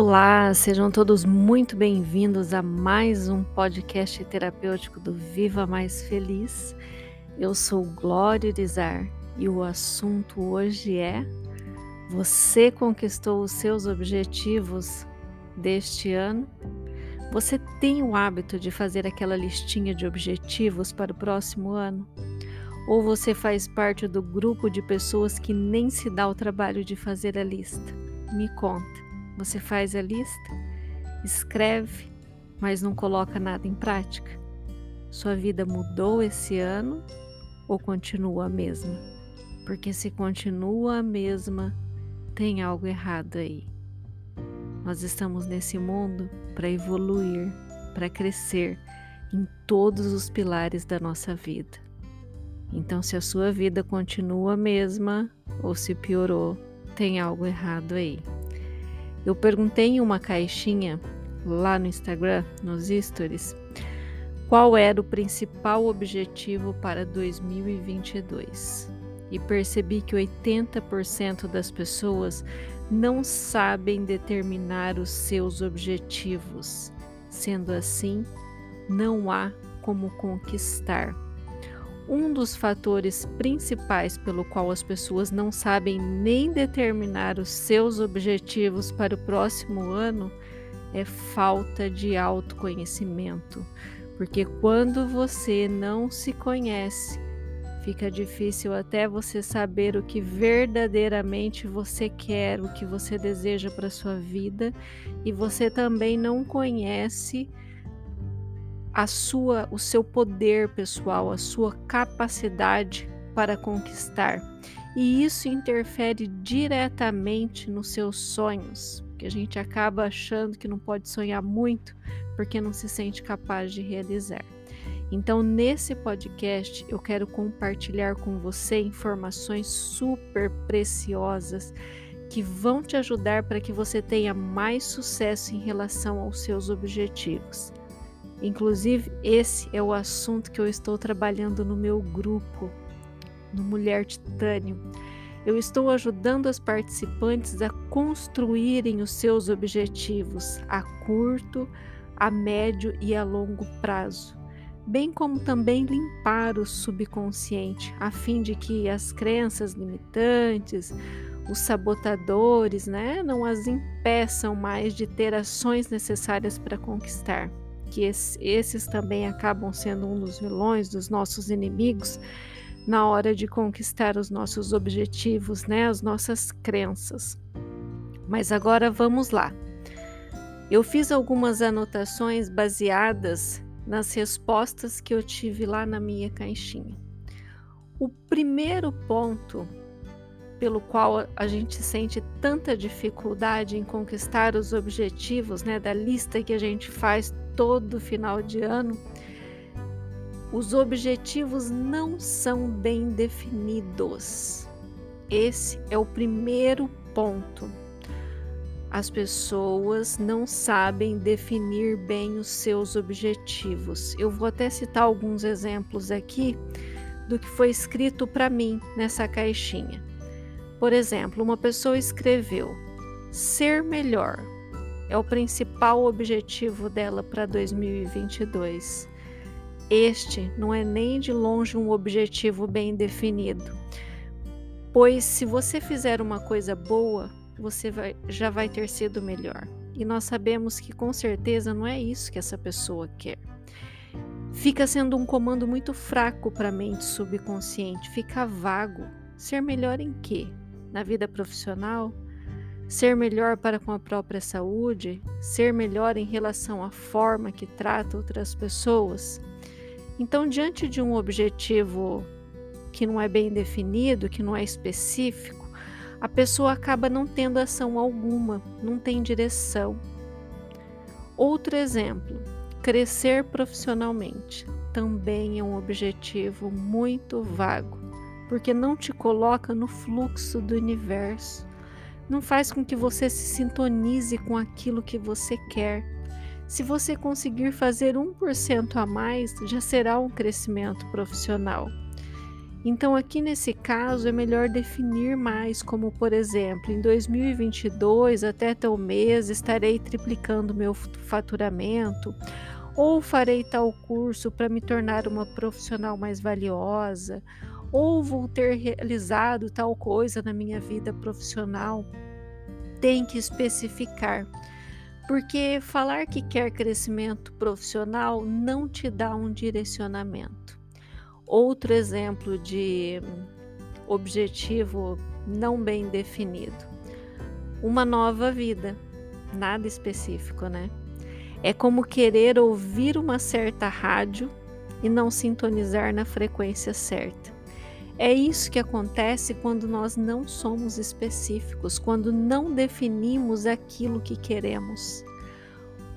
Olá, sejam todos muito bem-vindos a mais um podcast terapêutico do Viva Mais Feliz. Eu sou Glória Irizar e o assunto hoje é: Você conquistou os seus objetivos deste ano? Você tem o hábito de fazer aquela listinha de objetivos para o próximo ano? Ou você faz parte do grupo de pessoas que nem se dá o trabalho de fazer a lista? Me conta. Você faz a lista, escreve, mas não coloca nada em prática? Sua vida mudou esse ano ou continua a mesma? Porque se continua a mesma, tem algo errado aí. Nós estamos nesse mundo para evoluir, para crescer em todos os pilares da nossa vida. Então, se a sua vida continua a mesma ou se piorou, tem algo errado aí. Eu perguntei em uma caixinha lá no Instagram, nos stories, qual era o principal objetivo para 2022. E percebi que 80% das pessoas não sabem determinar os seus objetivos. Sendo assim, não há como conquistar. Um dos fatores principais pelo qual as pessoas não sabem nem determinar os seus objetivos para o próximo ano é falta de autoconhecimento. Porque quando você não se conhece, fica difícil até você saber o que verdadeiramente você quer, o que você deseja para sua vida, e você também não conhece a sua, o seu poder pessoal, a sua capacidade para conquistar. E isso interfere diretamente nos seus sonhos, que a gente acaba achando que não pode sonhar muito porque não se sente capaz de realizar. Então, nesse podcast, eu quero compartilhar com você informações super preciosas que vão te ajudar para que você tenha mais sucesso em relação aos seus objetivos. Inclusive, esse é o assunto que eu estou trabalhando no meu grupo, no Mulher Titânio. Eu estou ajudando as participantes a construírem os seus objetivos a curto, a médio e a longo prazo, bem como também limpar o subconsciente, a fim de que as crenças limitantes, os sabotadores, né, não as impeçam mais de ter ações necessárias para conquistar que esses também acabam sendo um dos vilões dos nossos inimigos na hora de conquistar os nossos objetivos, né, as nossas crenças. Mas agora vamos lá. Eu fiz algumas anotações baseadas nas respostas que eu tive lá na minha caixinha. O primeiro ponto pelo qual a gente sente tanta dificuldade em conquistar os objetivos, né, da lista que a gente faz todo final de ano, os objetivos não são bem definidos. Esse é o primeiro ponto. As pessoas não sabem definir bem os seus objetivos. Eu vou até citar alguns exemplos aqui do que foi escrito para mim nessa caixinha. Por exemplo, uma pessoa escreveu: ser melhor é o principal objetivo dela para 2022. Este não é nem de longe um objetivo bem definido, pois se você fizer uma coisa boa, você vai, já vai ter sido melhor. E nós sabemos que com certeza não é isso que essa pessoa quer. Fica sendo um comando muito fraco para a mente subconsciente, fica vago. Ser melhor em quê? Na vida profissional? Ser melhor para com a própria saúde, ser melhor em relação à forma que trata outras pessoas. Então, diante de um objetivo que não é bem definido, que não é específico, a pessoa acaba não tendo ação alguma, não tem direção. Outro exemplo, crescer profissionalmente também é um objetivo muito vago, porque não te coloca no fluxo do universo não faz com que você se sintonize com aquilo que você quer. Se você conseguir fazer 1% a mais, já será um crescimento profissional. Então, aqui nesse caso, é melhor definir mais, como por exemplo, em 2022, até tal mês, estarei triplicando meu faturamento, ou farei tal curso para me tornar uma profissional mais valiosa, ou vou ter realizado tal coisa na minha vida profissional. Tem que especificar, porque falar que quer crescimento profissional não te dá um direcionamento. Outro exemplo de objetivo não bem definido. Uma nova vida, nada específico, né? É como querer ouvir uma certa rádio e não sintonizar na frequência certa. É isso que acontece quando nós não somos específicos, quando não definimos aquilo que queremos.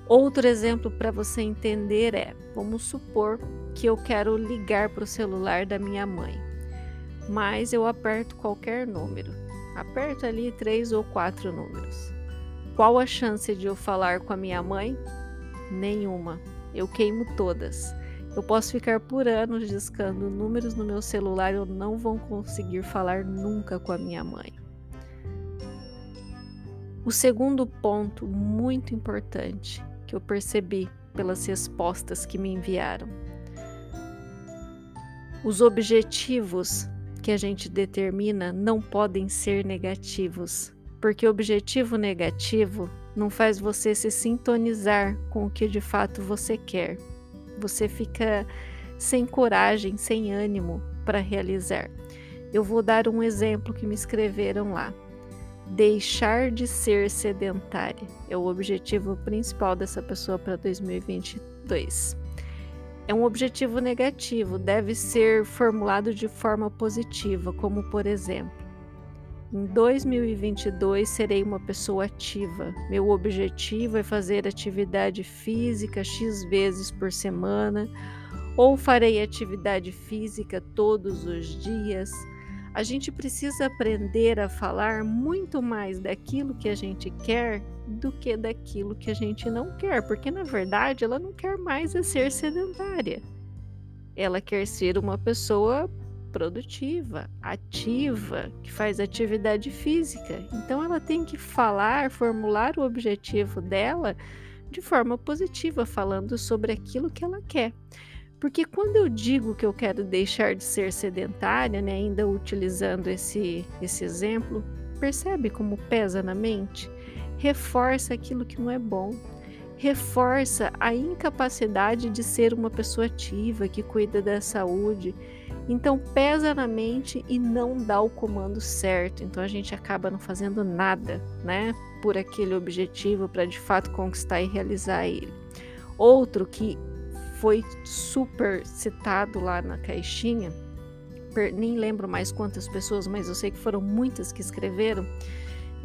Outro exemplo para você entender é: vamos supor que eu quero ligar para o celular da minha mãe, mas eu aperto qualquer número, aperto ali três ou quatro números. Qual a chance de eu falar com a minha mãe? Nenhuma. Eu queimo todas. Eu posso ficar por anos discando números no meu celular, eu não vou conseguir falar nunca com a minha mãe. O segundo ponto muito importante que eu percebi pelas respostas que me enviaram. Os objetivos que a gente determina não podem ser negativos, porque objetivo negativo não faz você se sintonizar com o que de fato você quer. Você fica sem coragem, sem ânimo para realizar. Eu vou dar um exemplo que me escreveram lá. Deixar de ser sedentária é o objetivo principal dessa pessoa para 2022. É um objetivo negativo, deve ser formulado de forma positiva, como por exemplo: em 2022 serei uma pessoa ativa. Meu objetivo é fazer atividade física X vezes por semana, ou farei atividade física todos os dias a gente precisa aprender a falar muito mais daquilo que a gente quer do que daquilo que a gente não quer, porque na verdade ela não quer mais é ser sedentária. Ela quer ser uma pessoa produtiva, ativa, que faz atividade física. Então ela tem que falar, formular o objetivo dela de forma positiva, falando sobre aquilo que ela quer. Porque quando eu digo que eu quero deixar de ser sedentária, né, ainda utilizando esse, esse exemplo, percebe como pesa na mente? Reforça aquilo que não é bom. Reforça a incapacidade de ser uma pessoa ativa que cuida da saúde. Então pesa na mente e não dá o comando certo. Então a gente acaba não fazendo nada, né, por aquele objetivo para de fato conquistar e realizar ele. Outro que foi super citado lá na caixinha, nem lembro mais quantas pessoas, mas eu sei que foram muitas que escreveram,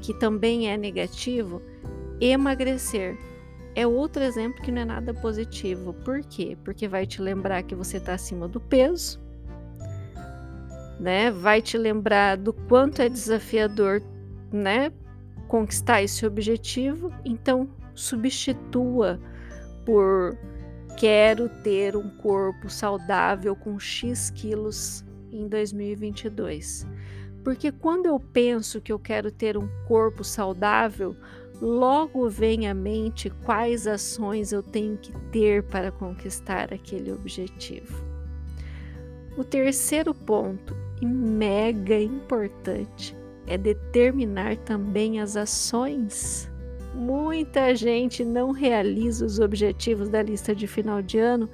que também é negativo, emagrecer. É outro exemplo que não é nada positivo. Por quê? Porque vai te lembrar que você está acima do peso, né? Vai te lembrar do quanto é desafiador, né? Conquistar esse objetivo. Então, substitua por Quero ter um corpo saudável com X quilos em 2022. Porque quando eu penso que eu quero ter um corpo saudável, logo vem à mente quais ações eu tenho que ter para conquistar aquele objetivo. O terceiro ponto, e mega importante, é determinar também as ações Muita gente não realiza os objetivos da lista de final de ano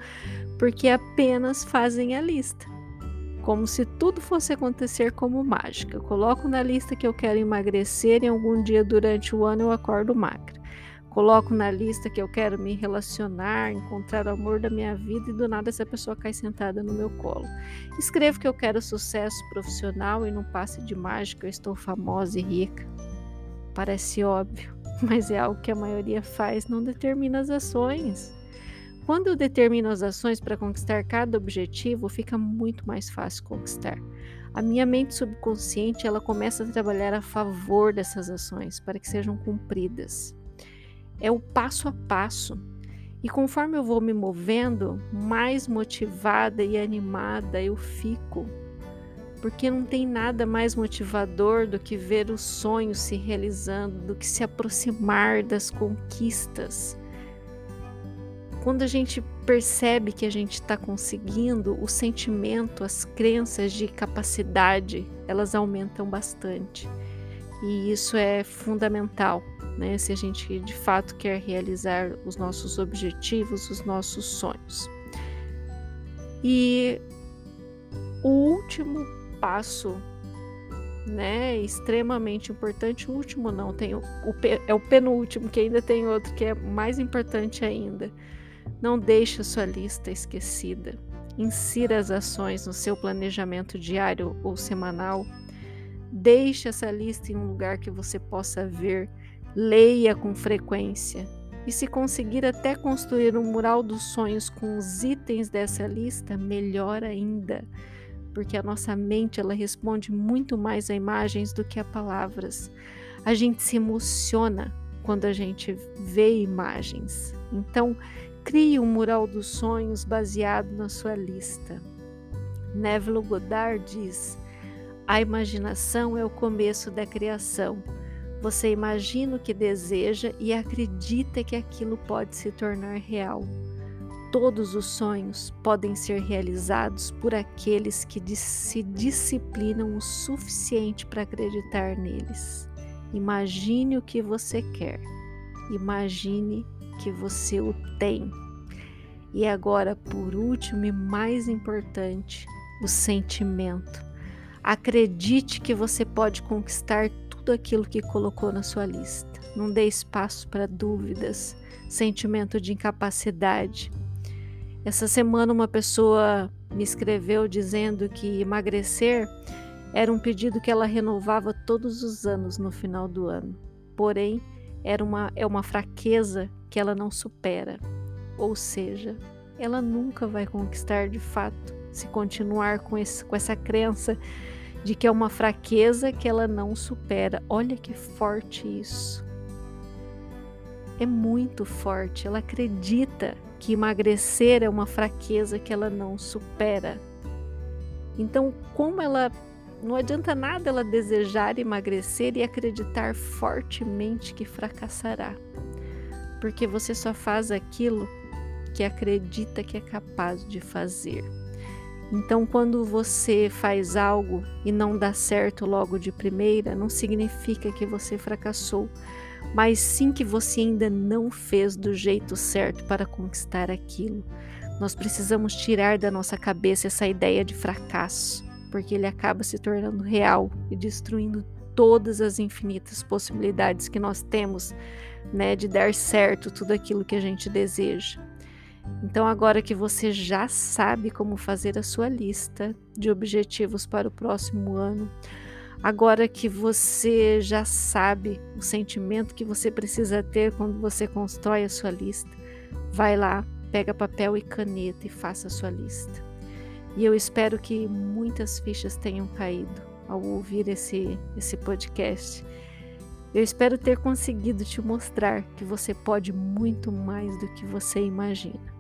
porque apenas fazem a lista. Como se tudo fosse acontecer como mágica. Coloco na lista que eu quero emagrecer e algum dia durante o ano eu acordo magra. Coloco na lista que eu quero me relacionar, encontrar o amor da minha vida e do nada essa pessoa cai sentada no meu colo. Escrevo que eu quero sucesso profissional e num passe de mágica eu estou famosa e rica. Parece óbvio, mas é algo que a maioria faz, não determina as ações. Quando eu determino as ações para conquistar cada objetivo, fica muito mais fácil conquistar. A minha mente subconsciente, ela começa a trabalhar a favor dessas ações para que sejam cumpridas. É o passo a passo. E conforme eu vou me movendo, mais motivada e animada eu fico. porque não tem nada mais motivador do que ver os sonhos se realizando, do que se aproximar das conquistas. Quando a gente percebe que a gente está conseguindo, o sentimento, as crenças de capacidade, elas aumentam bastante. E isso é fundamental, né? Se a gente de fato quer realizar os nossos objetivos, os nossos sonhos. E o último passo, né, extremamente importante, o último não, tem o, o, é o penúltimo, que ainda tem outro que é mais importante ainda. Não deixe a sua lista esquecida. Insira as ações no seu planejamento diário ou semanal. Deixe essa lista em um lugar que você possa ver. Leia com frequência. E se conseguir até construir um mural dos sonhos com os itens dessa lista, melhor ainda porque a nossa mente ela responde muito mais a imagens do que a palavras. A gente se emociona quando a gente vê imagens. Então, crie um mural dos sonhos baseado na sua lista. Neville Goddard diz: a imaginação é o começo da criação. Você imagina o que deseja e acredita que aquilo pode se tornar real. Todos os sonhos podem ser realizados por aqueles que se disciplinam o suficiente para acreditar neles. Imagine o que você quer. Imagine que você o tem. E agora, por último e mais importante, o sentimento. Acredite que você pode conquistar tudo aquilo que colocou na sua lista. Não dê espaço para dúvidas, sentimento de incapacidade essa semana uma pessoa me escreveu dizendo que emagrecer era um pedido que ela renovava todos os anos no final do ano. Porém, era uma, é uma fraqueza que ela não supera. Ou seja, ela nunca vai conquistar de fato se continuar com, esse, com essa crença de que é uma fraqueza que ela não supera. Olha que forte isso. É muito forte. Ela acredita que emagrecer é uma fraqueza que ela não supera. Então, como ela não adianta nada ela desejar emagrecer e acreditar fortemente que fracassará, porque você só faz aquilo que acredita que é capaz de fazer. Então, quando você faz algo e não dá certo logo de primeira, não significa que você fracassou, mas sim que você ainda não fez do jeito certo para conquistar aquilo. Nós precisamos tirar da nossa cabeça essa ideia de fracasso, porque ele acaba se tornando real e destruindo todas as infinitas possibilidades que nós temos, né, de dar certo tudo aquilo que a gente deseja. Então, agora que você já sabe como fazer a sua lista de objetivos para o próximo ano, Agora que você já sabe o sentimento que você precisa ter quando você constrói a sua lista, vai lá, pega papel e caneta e faça a sua lista. E eu espero que muitas fichas tenham caído ao ouvir esse, esse podcast. Eu espero ter conseguido te mostrar que você pode muito mais do que você imagina.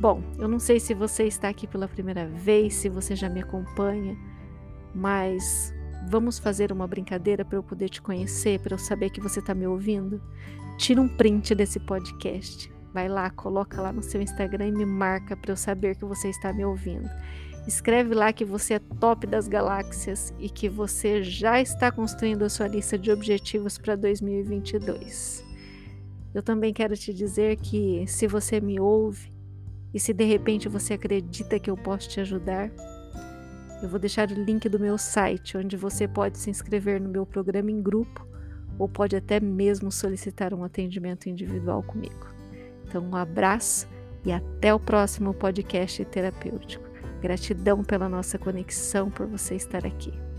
Bom, eu não sei se você está aqui pela primeira vez, se você já me acompanha, mas Vamos fazer uma brincadeira para eu poder te conhecer, para eu saber que você está me ouvindo? Tira um print desse podcast. Vai lá, coloca lá no seu Instagram e me marca para eu saber que você está me ouvindo. Escreve lá que você é top das galáxias e que você já está construindo a sua lista de objetivos para 2022. Eu também quero te dizer que se você me ouve e se de repente você acredita que eu posso te ajudar, eu vou deixar o link do meu site, onde você pode se inscrever no meu programa em grupo ou pode até mesmo solicitar um atendimento individual comigo. Então, um abraço e até o próximo podcast terapêutico. Gratidão pela nossa conexão, por você estar aqui.